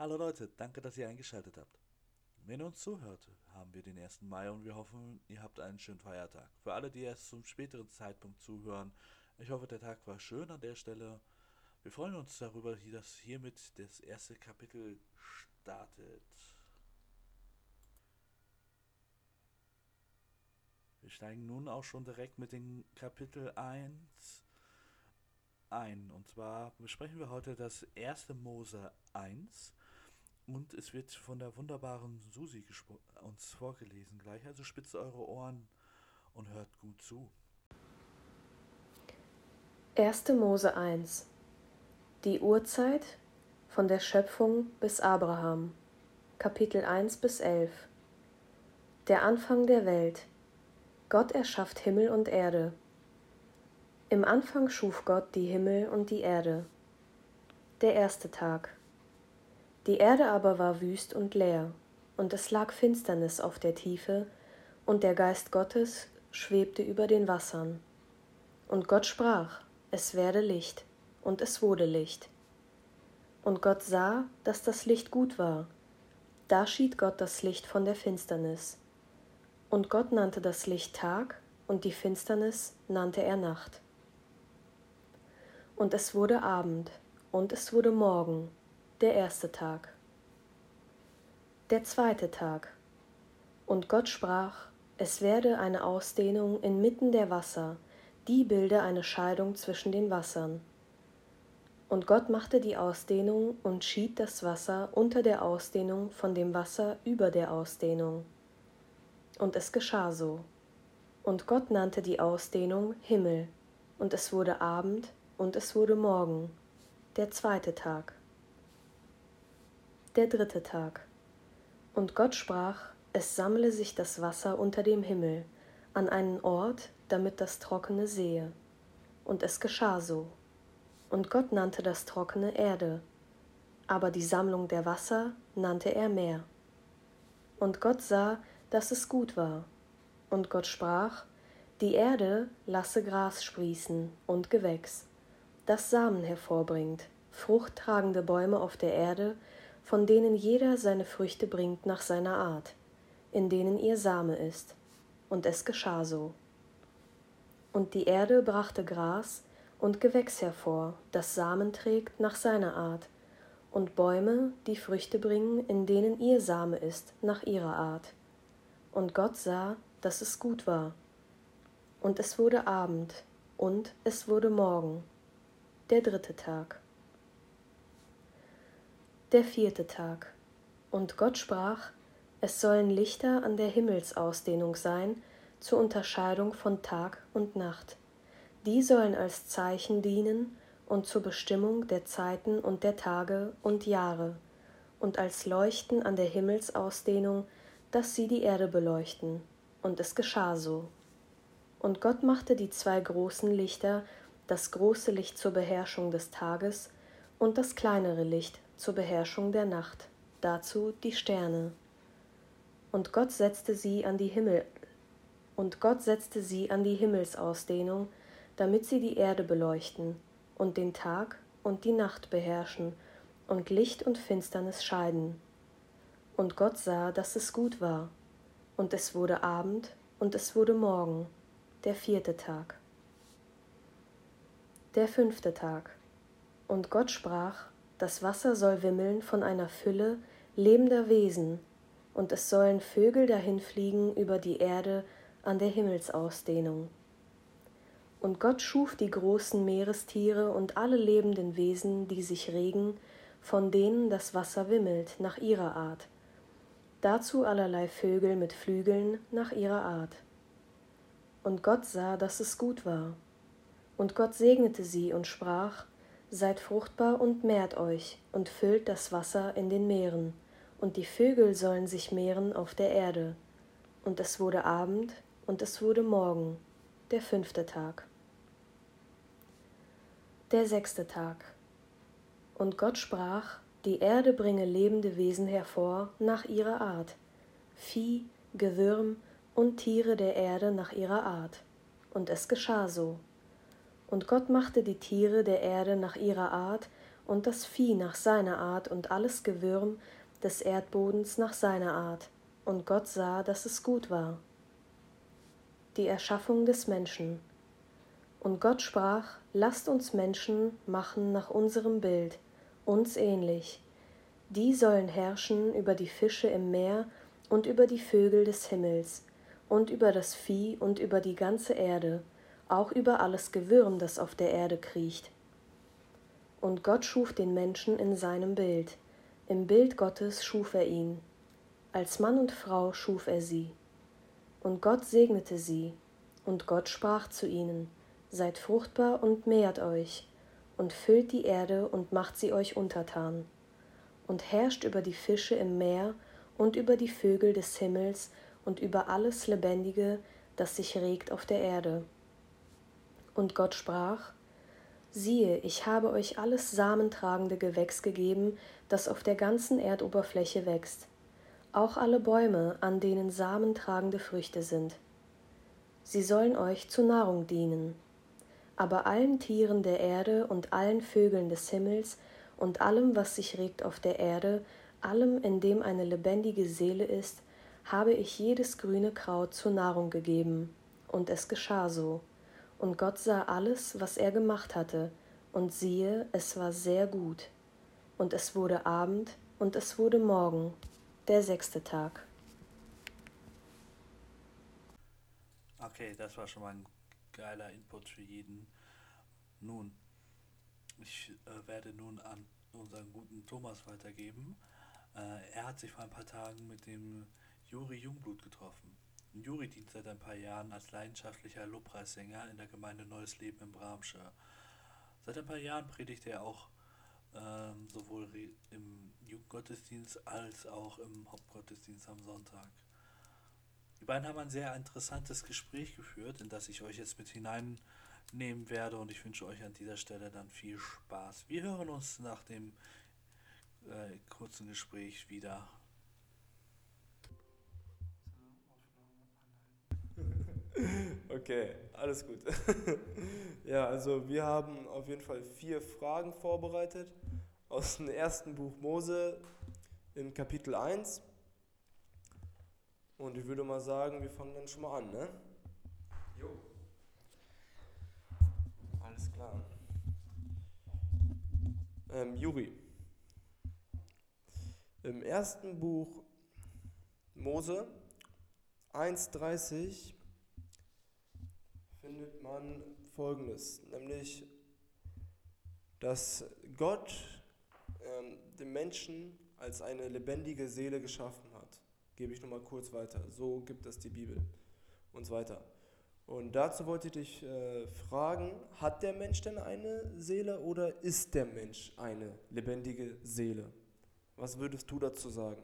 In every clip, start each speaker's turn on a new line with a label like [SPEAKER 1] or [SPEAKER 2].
[SPEAKER 1] Hallo Leute, danke, dass ihr eingeschaltet habt. Wenn ihr uns zuhört, haben wir den 1. Mai und wir hoffen, ihr habt einen schönen Feiertag. Für alle, die erst zum späteren Zeitpunkt zuhören, ich hoffe, der Tag war schön an der Stelle. Wir freuen uns darüber, dass hiermit das erste Kapitel startet. Wir steigen nun auch schon direkt mit dem Kapitel 1 ein. Und zwar besprechen wir heute das erste Mose 1. Und es wird von der wunderbaren Susi uns vorgelesen gleich. Also spitzt eure Ohren und hört gut zu.
[SPEAKER 2] 1. Mose 1 Die Urzeit von der Schöpfung bis Abraham Kapitel 1 bis 11 Der Anfang der Welt Gott erschafft Himmel und Erde. Im Anfang schuf Gott die Himmel und die Erde. Der erste Tag die Erde aber war wüst und leer, und es lag Finsternis auf der Tiefe, und der Geist Gottes schwebte über den Wassern. Und Gott sprach, es werde Licht, und es wurde Licht. Und Gott sah, dass das Licht gut war. Da schied Gott das Licht von der Finsternis. Und Gott nannte das Licht Tag, und die Finsternis nannte er Nacht. Und es wurde Abend, und es wurde Morgen, der erste Tag. Der zweite Tag. Und Gott sprach, es werde eine Ausdehnung inmitten der Wasser, die bilde eine Scheidung zwischen den Wassern. Und Gott machte die Ausdehnung und schied das Wasser unter der Ausdehnung von dem Wasser über der Ausdehnung. Und es geschah so. Und Gott nannte die Ausdehnung Himmel, und es wurde Abend, und es wurde Morgen, der zweite Tag der dritte Tag. Und Gott sprach, es sammle sich das Wasser unter dem Himmel, an einen Ort, damit das Trockene sehe. Und es geschah so. Und Gott nannte das Trockene Erde, aber die Sammlung der Wasser nannte er Meer. Und Gott sah, dass es gut war. Und Gott sprach, die Erde lasse Gras sprießen und Gewächs, das Samen hervorbringt, fruchttragende Bäume auf der Erde von denen jeder seine Früchte bringt nach seiner Art, in denen ihr Same ist. Und es geschah so. Und die Erde brachte Gras und Gewächs hervor, das Samen trägt nach seiner Art, und Bäume, die Früchte bringen, in denen ihr Same ist, nach ihrer Art. Und Gott sah, dass es gut war. Und es wurde Abend, und es wurde Morgen, der dritte Tag. Der vierte Tag. Und Gott sprach, es sollen Lichter an der Himmelsausdehnung sein, zur Unterscheidung von Tag und Nacht. Die sollen als Zeichen dienen und zur Bestimmung der Zeiten und der Tage und Jahre, und als Leuchten an der Himmelsausdehnung, dass sie die Erde beleuchten. Und es geschah so. Und Gott machte die zwei großen Lichter, das große Licht zur Beherrschung des Tages und das kleinere Licht zur Beherrschung der Nacht, dazu die Sterne. Und Gott setzte sie an die Himmel und Gott setzte sie an die Himmelsausdehnung, damit sie die Erde beleuchten und den Tag und die Nacht beherrschen und Licht und Finsternis scheiden. Und Gott sah, dass es gut war, und es wurde Abend und es wurde Morgen, der vierte Tag. Der fünfte Tag. Und Gott sprach, das Wasser soll wimmeln von einer Fülle lebender Wesen, und es sollen Vögel dahinfliegen über die Erde an der Himmelsausdehnung. Und Gott schuf die großen Meerestiere und alle lebenden Wesen, die sich regen, von denen das Wasser wimmelt, nach ihrer Art. Dazu allerlei Vögel mit Flügeln nach ihrer Art. Und Gott sah, dass es gut war. Und Gott segnete sie und sprach, Seid fruchtbar und mehrt euch und füllt das Wasser in den Meeren, und die Vögel sollen sich mehren auf der Erde. Und es wurde Abend, und es wurde Morgen, der fünfte Tag. Der sechste Tag. Und Gott sprach, die Erde bringe lebende Wesen hervor nach ihrer Art, Vieh, Gewürm und Tiere der Erde nach ihrer Art. Und es geschah so. Und Gott machte die Tiere der Erde nach ihrer Art und das Vieh nach seiner Art und alles Gewürm des Erdbodens nach seiner Art. Und Gott sah, dass es gut war. Die Erschaffung des Menschen. Und Gott sprach, lasst uns Menschen machen nach unserem Bild, uns ähnlich. Die sollen herrschen über die Fische im Meer und über die Vögel des Himmels und über das Vieh und über die ganze Erde, auch über alles Gewürm, das auf der Erde kriecht. Und Gott schuf den Menschen in seinem Bild, im Bild Gottes schuf er ihn, als Mann und Frau schuf er sie. Und Gott segnete sie, und Gott sprach zu ihnen, Seid fruchtbar und mehrt euch, und füllt die Erde und macht sie euch untertan, und herrscht über die Fische im Meer und über die Vögel des Himmels und über alles Lebendige, das sich regt auf der Erde. Und Gott sprach, Siehe, ich habe euch alles samentragende Gewächs gegeben, das auf der ganzen Erdoberfläche wächst, auch alle Bäume, an denen samentragende Früchte sind. Sie sollen euch zur Nahrung dienen. Aber allen Tieren der Erde und allen Vögeln des Himmels und allem, was sich regt auf der Erde, allem, in dem eine lebendige Seele ist, habe ich jedes grüne Kraut zur Nahrung gegeben. Und es geschah so. Und Gott sah alles, was er gemacht hatte, und siehe, es war sehr gut. Und es wurde Abend, und es wurde Morgen, der sechste Tag.
[SPEAKER 1] Okay, das war schon mal ein geiler Input für jeden. Nun, ich äh, werde nun an unseren guten Thomas weitergeben. Äh, er hat sich vor ein paar Tagen mit dem Juri Jungblut getroffen. Juri dient seit ein paar Jahren als leidenschaftlicher Lobpreissänger in der Gemeinde Neues Leben in Bramsche. Seit ein paar Jahren predigt er auch ähm, sowohl im Jugendgottesdienst als auch im Hauptgottesdienst am Sonntag. Die beiden haben ein sehr interessantes Gespräch geführt, in das ich euch jetzt mit hineinnehmen werde und ich wünsche euch an dieser Stelle dann viel Spaß. Wir hören uns nach dem äh, kurzen Gespräch wieder.
[SPEAKER 3] Okay, alles gut. ja, also wir haben auf jeden Fall vier Fragen vorbereitet aus dem ersten Buch Mose im Kapitel 1. Und ich würde mal sagen, wir fangen dann schon mal an, ne? Jo. Alles klar. Ähm, Juri. Im ersten Buch Mose 1,30 findet man Folgendes, nämlich, dass Gott ähm, den Menschen als eine lebendige Seele geschaffen hat. Gebe ich nochmal kurz weiter. So gibt es die Bibel und so weiter. Und dazu wollte ich dich äh, fragen, hat der Mensch denn eine Seele oder ist der Mensch eine lebendige Seele? Was würdest du dazu sagen?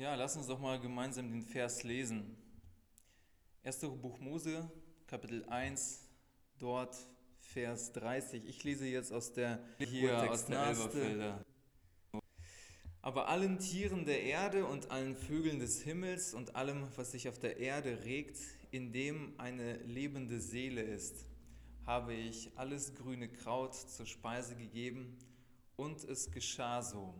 [SPEAKER 4] Ja, lass uns doch mal gemeinsam den Vers lesen. Erstes Buch Mose, Kapitel 1, dort Vers 30. Ich lese jetzt aus der hier aus der Elberfelder. Aber allen Tieren der Erde und allen Vögeln des Himmels und allem, was sich auf der Erde regt, in dem eine lebende Seele ist, habe ich alles grüne Kraut zur Speise gegeben, und es geschah so.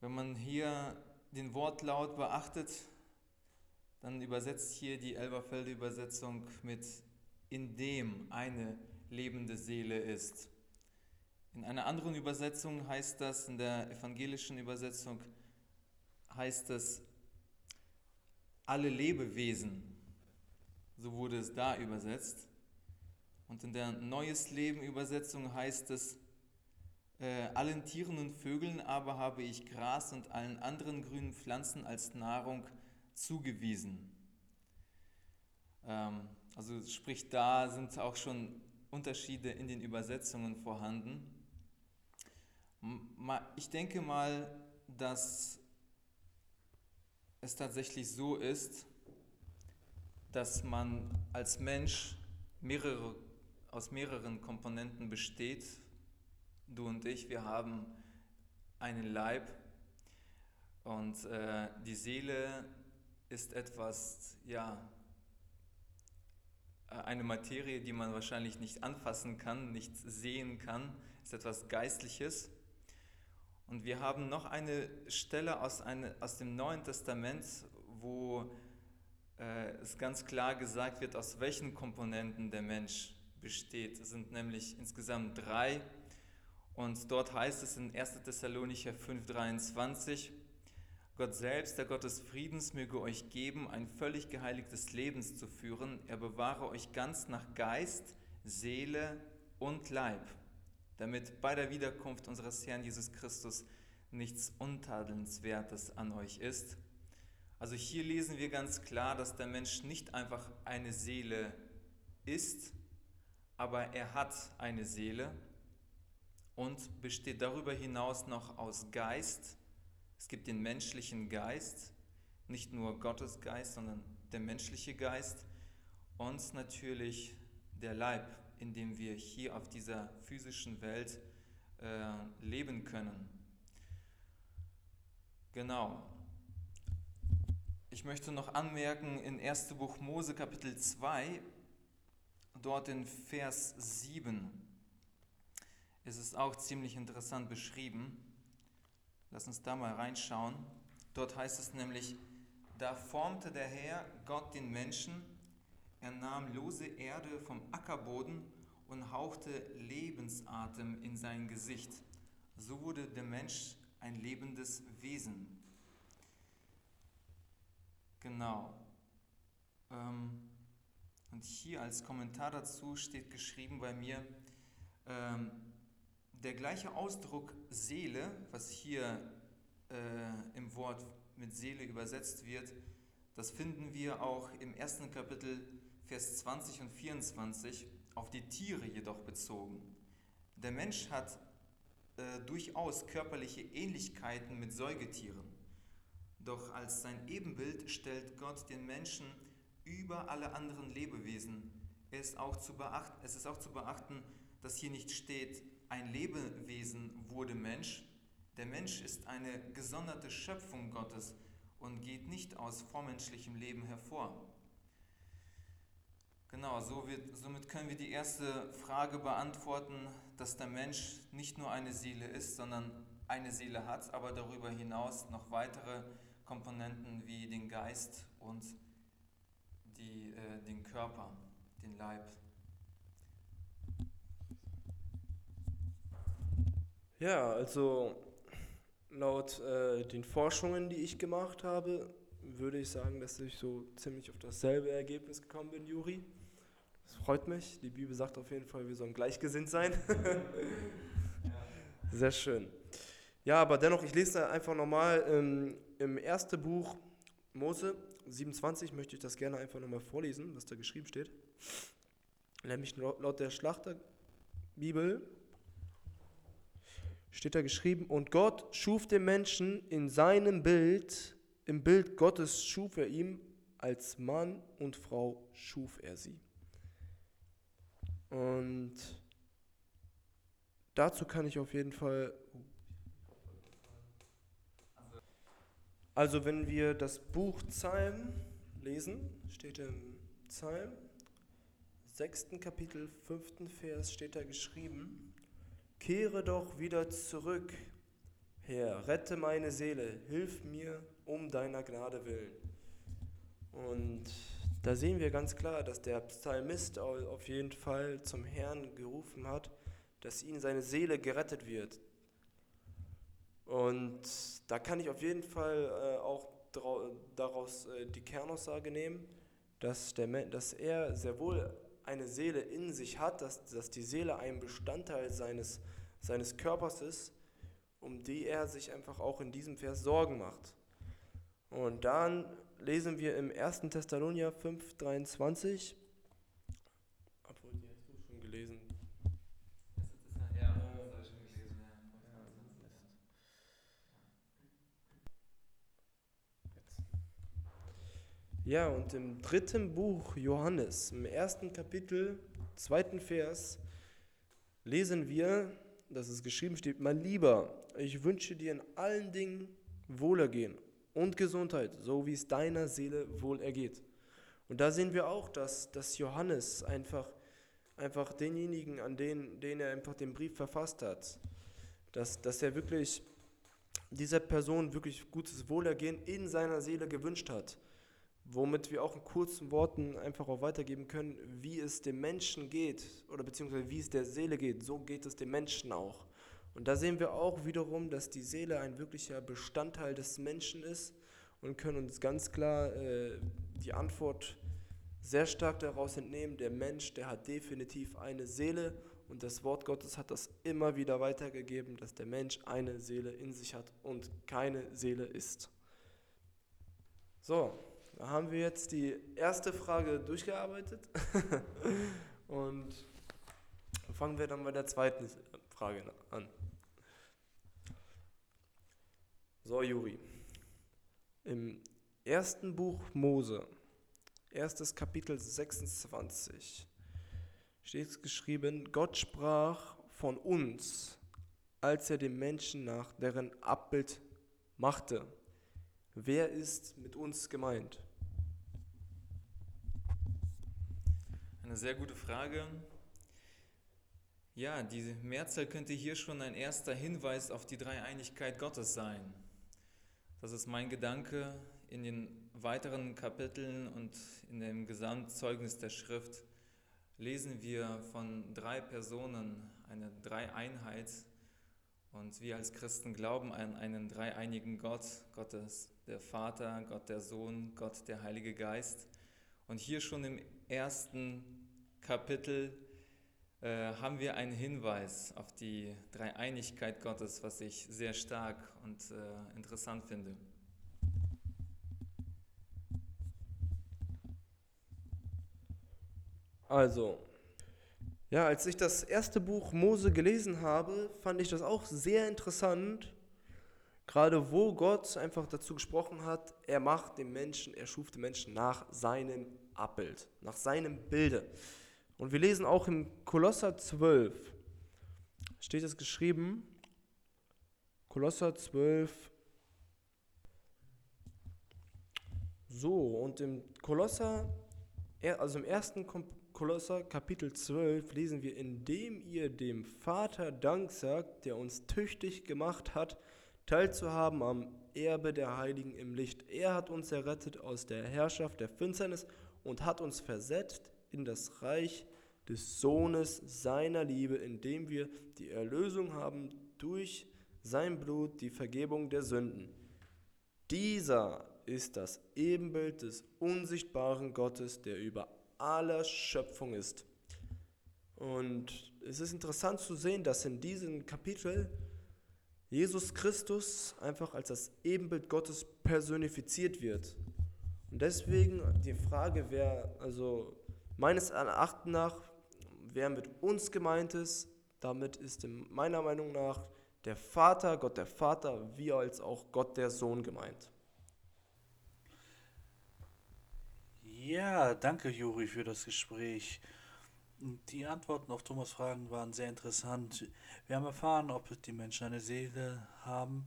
[SPEAKER 4] Wenn man hier den Wortlaut beachtet, dann übersetzt hier die Elberfelder Übersetzung mit in dem eine lebende Seele ist. In einer anderen Übersetzung heißt das, in der evangelischen Übersetzung heißt es alle Lebewesen. So wurde es da übersetzt. Und in der Neues Leben Übersetzung heißt es, äh, allen Tieren und Vögeln aber habe ich Gras und allen anderen grünen Pflanzen als Nahrung zugewiesen. Ähm, also sprich, da sind auch schon Unterschiede in den Übersetzungen vorhanden. Ich denke mal, dass es tatsächlich so ist, dass man als Mensch mehrere aus mehreren Komponenten besteht. Du und ich, wir haben einen Leib und äh, die Seele ist etwas, ja, äh, eine Materie, die man wahrscheinlich nicht anfassen kann, nicht sehen kann, ist etwas Geistliches. Und wir haben noch eine Stelle aus, eine, aus dem Neuen Testament, wo äh, es ganz klar gesagt wird, aus welchen Komponenten der Mensch besteht. Es sind nämlich insgesamt drei. Und dort heißt es in 1. Thessalonicher 5,23, Gott selbst, der Gott des Friedens, möge euch geben, ein völlig geheiligtes Leben zu führen. Er bewahre euch ganz nach Geist, Seele und Leib, damit bei der Wiederkunft unseres Herrn Jesus Christus nichts Untadelnswertes an euch ist. Also hier lesen wir ganz klar, dass der Mensch nicht einfach eine Seele ist, aber er hat eine Seele und besteht darüber hinaus noch aus Geist. Es gibt den menschlichen Geist, nicht nur Gottes Geist, sondern der menschliche Geist und natürlich der Leib, in dem wir hier auf dieser physischen Welt äh, leben können. Genau. Ich möchte noch anmerken, in 1. Buch Mose Kapitel 2, dort in Vers 7, ist es auch ziemlich interessant beschrieben. Lass uns da mal reinschauen. Dort heißt es nämlich, da formte der Herr Gott den Menschen, er nahm lose Erde vom Ackerboden und hauchte Lebensatem in sein Gesicht. So wurde der Mensch ein lebendes Wesen. Genau. Ähm, und hier als Kommentar dazu steht geschrieben bei mir, ähm, der gleiche Ausdruck Seele, was hier äh, im Wort mit Seele übersetzt wird, das finden wir auch im ersten Kapitel, Vers 20 und 24, auf die Tiere jedoch bezogen. Der Mensch hat äh, durchaus körperliche Ähnlichkeiten mit Säugetieren. Doch als sein Ebenbild stellt Gott den Menschen über alle anderen Lebewesen. Es ist auch zu beachten, es ist auch zu beachten dass hier nicht steht, ein Lebewesen wurde Mensch. Der Mensch ist eine gesonderte Schöpfung Gottes und geht nicht aus vormenschlichem Leben hervor. Genau, so wird, somit können wir die erste Frage beantworten, dass der Mensch nicht nur eine Seele ist, sondern eine Seele hat, aber darüber hinaus noch weitere Komponenten wie den Geist und die, äh, den Körper, den Leib.
[SPEAKER 3] Ja, also laut äh, den Forschungen, die ich gemacht habe, würde ich sagen, dass ich so ziemlich auf dasselbe Ergebnis gekommen bin, Juri. Das freut mich. Die Bibel sagt auf jeden Fall, wir sollen gleichgesinnt sein. Sehr schön. Ja, aber dennoch, ich lese da einfach nochmal ähm, im ersten Buch Mose 27, möchte ich das gerne einfach nochmal vorlesen, was da geschrieben steht. Nämlich laut der Schlachterbibel steht da geschrieben, und Gott schuf den Menschen in seinem Bild, im Bild Gottes schuf er ihm, als Mann und Frau schuf er sie. Und dazu kann ich auf jeden Fall... Also wenn wir das Buch Psalm lesen, steht im Psalm, sechsten Kapitel, fünften Vers steht da geschrieben, Kehre doch wieder zurück, Herr, rette meine Seele, hilf mir um deiner Gnade willen. Und da sehen wir ganz klar, dass der Psalmist auf jeden Fall zum Herrn gerufen hat, dass ihm seine Seele gerettet wird. Und da kann ich auf jeden Fall äh, auch daraus äh, die Kernaussage nehmen, dass, der, dass er sehr wohl eine Seele in sich hat, dass, dass die Seele ein Bestandteil seines, seines Körpers ist, um die er sich einfach auch in diesem Vers Sorgen macht. Und dann lesen wir im 1. Thessalonier 5, 23, Ja, und im dritten Buch Johannes, im ersten Kapitel, zweiten Vers, lesen wir, dass es geschrieben steht, mein Lieber, ich wünsche dir in allen Dingen Wohlergehen und Gesundheit, so wie es deiner Seele wohl ergeht. Und da sehen wir auch, dass, dass Johannes einfach, einfach denjenigen, an den, den er einfach den Brief verfasst hat, dass, dass er wirklich dieser Person wirklich gutes Wohlergehen in seiner Seele gewünscht hat. Womit wir auch in kurzen Worten einfach auch weitergeben können, wie es dem Menschen geht oder beziehungsweise wie es der Seele geht, so geht es dem Menschen auch. Und da sehen wir auch wiederum, dass die Seele ein wirklicher Bestandteil des Menschen ist und können uns ganz klar äh, die Antwort sehr stark daraus entnehmen, der Mensch, der hat definitiv eine Seele und das Wort Gottes hat das immer wieder weitergegeben, dass der Mensch eine Seele in sich hat und keine Seele ist. So, da haben wir jetzt die erste Frage durchgearbeitet und fangen wir dann bei der zweiten Frage an. So, Juri. Im ersten Buch Mose, erstes Kapitel 26, steht geschrieben, Gott sprach von uns, als er den Menschen nach deren Abbild machte. Wer ist mit uns gemeint?
[SPEAKER 4] Eine sehr gute Frage. Ja, diese Mehrzahl könnte hier schon ein erster Hinweis auf die Dreieinigkeit Gottes sein. Das ist mein Gedanke in den weiteren Kapiteln und in dem Gesamtzeugnis der Schrift lesen wir von drei Personen, eine Dreieinheit. Und wir als Christen glauben an einen dreieinigen Gott, Gottes der Vater, Gott der Sohn, Gott der Heilige Geist. Und hier schon im ersten Kapitel äh, haben wir einen Hinweis auf die Dreieinigkeit Gottes, was ich sehr stark und äh, interessant finde.
[SPEAKER 3] Also, ja, als ich das erste Buch Mose gelesen habe, fand ich das auch sehr interessant, gerade wo Gott einfach dazu gesprochen hat, er macht den Menschen, er schuf den Menschen nach seinem Abbild, nach seinem Bilde. Und wir lesen auch im Kolosser 12, steht es geschrieben, Kolosser 12, so, und im Kolosser, also im ersten Kolosser Kapitel 12 lesen wir, indem ihr dem Vater Dank sagt, der uns tüchtig gemacht hat, teilzuhaben am Erbe der Heiligen im Licht. Er hat uns errettet aus der Herrschaft der Finsternis und hat uns versetzt in das Reich des Sohnes seiner Liebe, indem wir die Erlösung haben durch sein Blut, die Vergebung der Sünden. Dieser ist das Ebenbild des unsichtbaren Gottes, der über aller Schöpfung ist. Und es ist interessant zu sehen, dass in diesem Kapitel Jesus Christus einfach als das Ebenbild Gottes personifiziert wird. Und deswegen die Frage, wer, also meines Erachtens nach, wer mit uns gemeint ist, damit ist in meiner Meinung nach der Vater, Gott der Vater, wie als auch Gott der Sohn gemeint.
[SPEAKER 1] Ja, danke Juri für das Gespräch. Die Antworten auf Thomas Fragen waren sehr interessant. Wir haben erfahren, ob die Menschen eine Seele haben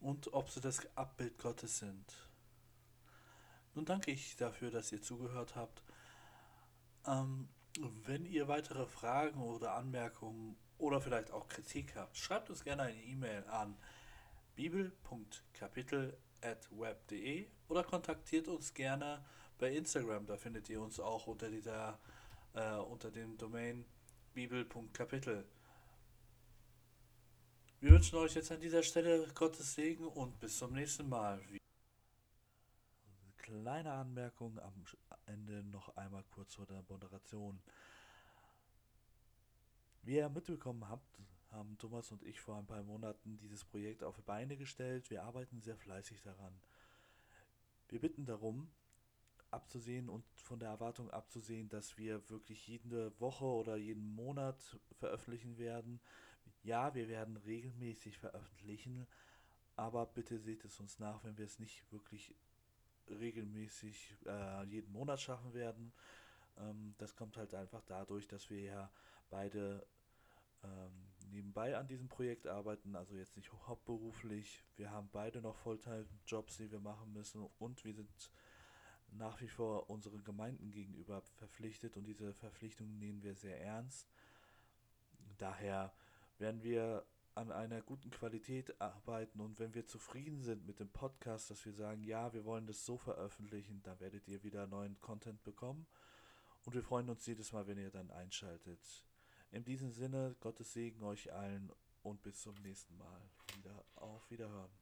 [SPEAKER 1] und ob sie das Abbild Gottes sind. Nun danke ich dafür, dass ihr zugehört habt. Ähm, wenn ihr weitere Fragen oder Anmerkungen oder vielleicht auch Kritik habt, schreibt uns gerne eine E-Mail an bibel.kapitel.web.de oder kontaktiert uns gerne bei Instagram. Da findet ihr uns auch unter dieser äh, unter dem Domain bibel.kapitel. Wir wünschen euch jetzt an dieser Stelle Gottes Segen und bis zum nächsten Mal kleine Anmerkung am Ende noch einmal kurz vor der Moderation. Wie ihr mitbekommen habt, haben Thomas und ich vor ein paar Monaten dieses Projekt auf die Beine gestellt. Wir arbeiten sehr fleißig daran. Wir bitten darum, abzusehen und von der Erwartung abzusehen, dass wir wirklich jede Woche oder jeden Monat veröffentlichen werden. Ja, wir werden regelmäßig veröffentlichen, aber bitte seht es uns nach, wenn wir es nicht wirklich regelmäßig äh, jeden Monat schaffen werden. Ähm, das kommt halt einfach dadurch, dass wir ja beide ähm, nebenbei an diesem Projekt arbeiten, also jetzt nicht hauptberuflich. Wir haben beide noch Volltime-Jobs, die wir machen müssen und wir sind nach wie vor unseren Gemeinden gegenüber verpflichtet und diese Verpflichtung nehmen wir sehr ernst. Daher werden wir an einer guten Qualität arbeiten und wenn wir zufrieden sind mit dem Podcast, dass wir sagen, ja, wir wollen das so veröffentlichen, dann werdet ihr wieder neuen Content bekommen und wir freuen uns jedes Mal, wenn ihr dann einschaltet. In diesem Sinne, Gottes Segen euch allen und bis zum nächsten Mal. Wieder auf Wiederhören.